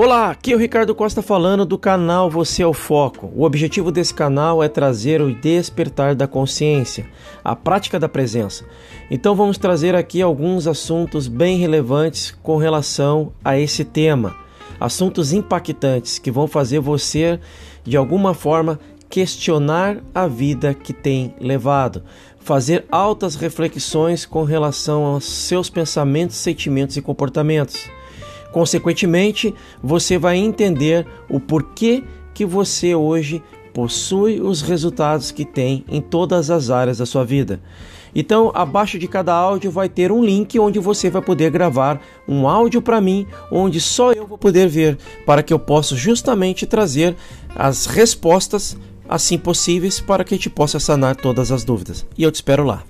Olá, aqui é o Ricardo Costa falando do canal Você é o Foco. O objetivo desse canal é trazer o despertar da consciência, a prática da presença. Então vamos trazer aqui alguns assuntos bem relevantes com relação a esse tema. Assuntos impactantes que vão fazer você, de alguma forma, questionar a vida que tem levado, fazer altas reflexões com relação aos seus pensamentos, sentimentos e comportamentos. Consequentemente, você vai entender o porquê que você hoje possui os resultados que tem em todas as áreas da sua vida. Então, abaixo de cada áudio vai ter um link onde você vai poder gravar um áudio para mim, onde só eu vou poder ver, para que eu possa justamente trazer as respostas assim possíveis para que gente possa sanar todas as dúvidas. E eu te espero lá.